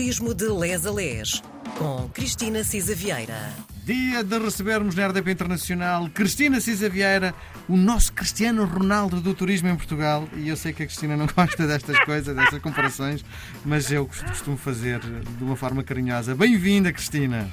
Turismo de Les a Les, com Cristina Cisa Vieira. Dia de recebermos na RDP Internacional Cristina Cisa Vieira, o nosso Cristiano Ronaldo do turismo em Portugal. E eu sei que a Cristina não gosta destas coisas, destas comparações, mas eu costumo fazer de uma forma carinhosa. Bem-vinda, Cristina.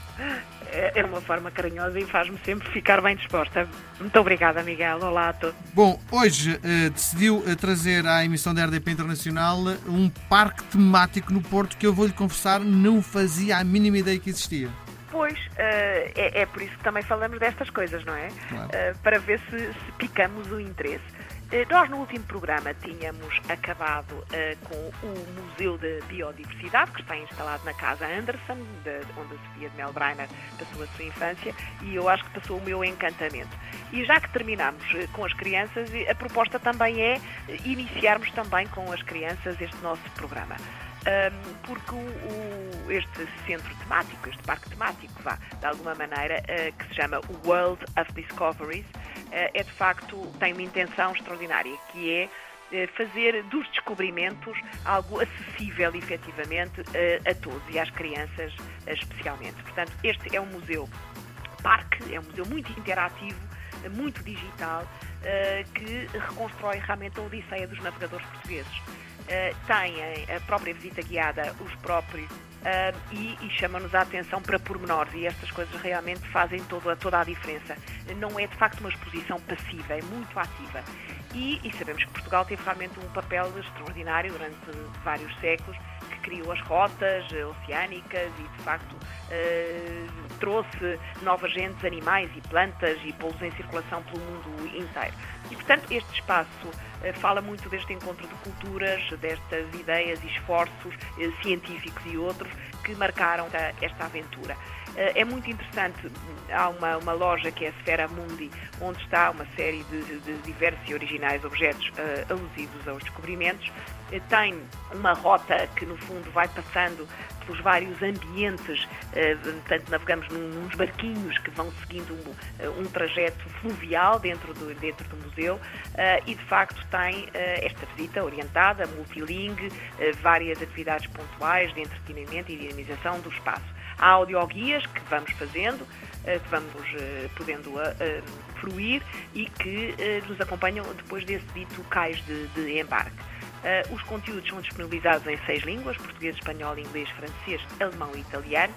É, é uma forma carinhosa e faz-me sempre ficar bem disposta. Muito obrigada, Miguel. Olá a todos. Bom, hoje eh, decidiu eh, trazer à emissão da RDP Internacional eh, um parque temático no Porto que eu vou-lhe confessar não fazia a mínima ideia que existia. Pois, é, é, por isso que também falamos destas coisas, não é? Claro. para ver se, se picamos o interesse. Eh, nós, no último programa, tínhamos acabado uh, com o Museu de Biodiversidade, que está instalado na Casa Anderson, de, onde a Sofia de Melbreiner passou a sua infância, e eu acho que passou o meu encantamento. E já que terminamos uh, com as crianças, a proposta também é iniciarmos também com as crianças este nosso programa. Um, porque o, o, este centro temático, este parque temático, vá, de alguma maneira, uh, que se chama World of Discoveries, é de facto, tem uma intenção extraordinária, que é uh, fazer dos descobrimentos algo acessível, efetivamente, a todos e às crianças especialmente. Portanto, este é um museu parque, é um museu muito interativo, muito digital, que reconstrói realmente a odisseia dos navegadores portugueses têm a própria visita guiada, os próprios, uh, e, e chamam-nos a atenção para pormenores, e estas coisas realmente fazem toda, toda a diferença. Não é de facto uma exposição passiva, é muito ativa. E, e sabemos que Portugal teve realmente um papel extraordinário durante vários séculos, criou as rotas oceânicas e, de facto, uh, trouxe novas gentes, animais e plantas e polos em circulação pelo mundo inteiro. E, portanto, este espaço uh, fala muito deste encontro de culturas, destas ideias e esforços científicos e outros que marcaram esta aventura. É muito interessante, há uma, uma loja que é a Sfera Mundi, onde está uma série de, de diversos e originais objetos alusivos aos descobrimentos. Tem uma rota que, no fundo, vai passando pelos vários ambientes, portanto, navegamos nos barquinhos que vão seguindo um, um trajeto fluvial dentro do, dentro do museu e, de facto, tem esta visita orientada, multilingue, várias atividades pontuais de entretenimento e dinamização do espaço. Há audioguias que vamos fazendo, que vamos podendo fruir e que nos acompanham depois desse dito cais de, de embarque. Os conteúdos são disponibilizados em seis línguas: português, espanhol, inglês, francês, alemão e italiano.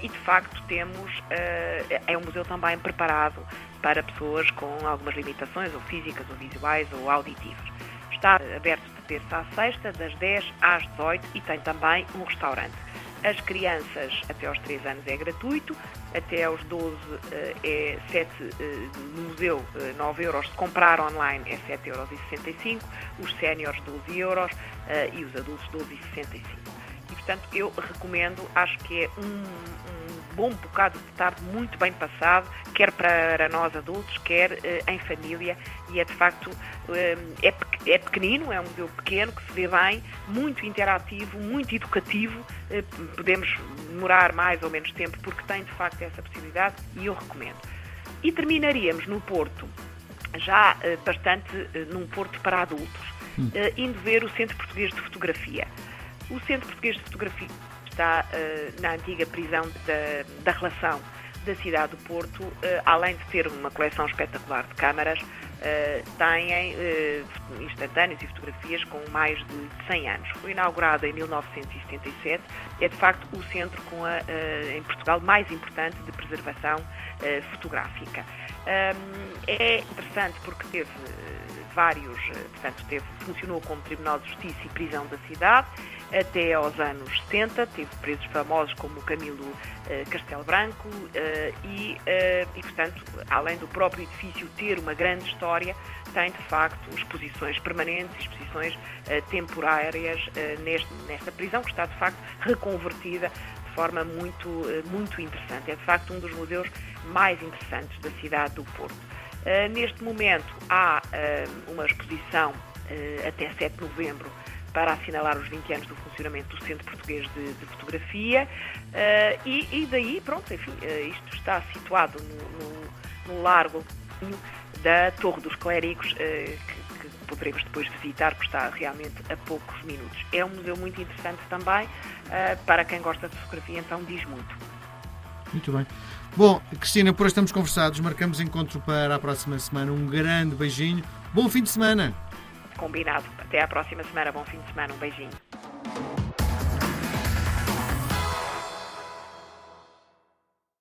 E de facto temos é um museu também preparado para pessoas com algumas limitações, ou físicas, ou visuais, ou auditivas. Está aberto de terça à sexta, das 10 às 18 e tem também um restaurante. As crianças até aos 3 anos é gratuito, até aos 12 é 7 no museu 9 euros, se comprar online é 7,65 euros, os séniores 12 euros e os adultos 12,65. E portanto eu recomendo, acho que é um, um bom bocado de tarde muito bem passado, quer para nós adultos, quer em família, e é de facto é, é pequenino, é um museu pequeno que se vê bem, muito interativo, muito educativo. Podemos demorar mais ou menos tempo porque tem de facto essa possibilidade e eu recomendo. E terminaríamos no Porto, já bastante num Porto para adultos, hum. indo ver o Centro Português de Fotografia. O Centro Português de Fotografia está na antiga prisão da, da relação da cidade do Porto, além de ter uma coleção espetacular de câmaras, têm instantâneos e fotografias com mais de 100 anos. Foi inaugurado em 1977, é de facto o centro com a, em Portugal mais importante de preservação fotográfica. É interessante porque teve vários, portanto, teve, funcionou como Tribunal de Justiça e prisão da cidade até aos anos 70, teve presos famosos como Camilo uh, Castelo Branco uh, e, uh, e, portanto, além do próprio edifício ter uma grande história, tem de facto exposições permanentes, exposições temporárias neste, nesta prisão que está de facto reconvertida de forma muito, muito interessante. É de facto um dos museus mais interessantes da cidade do Porto. neste momento há uma exposição até 7 de novembro para assinalar os 20 anos do funcionamento do Centro Português de, de Fotografia uh, e, e, daí, pronto, enfim, uh, isto está situado no, no, no largo da Torre dos Clérigos, uh, que, que, poderemos depois visitar, porque está realmente a poucos minutos. É um museu muito interessante também, uh, para quem gosta de fotografia, então diz muito. Muito bem. Bom, Cristina, por hoje estamos conversados, marcamos encontro para a próxima semana. Um grande beijinho. Bom fim de semana. Combinado. Até à próxima semana. Bom fim de semana. Um beijinho.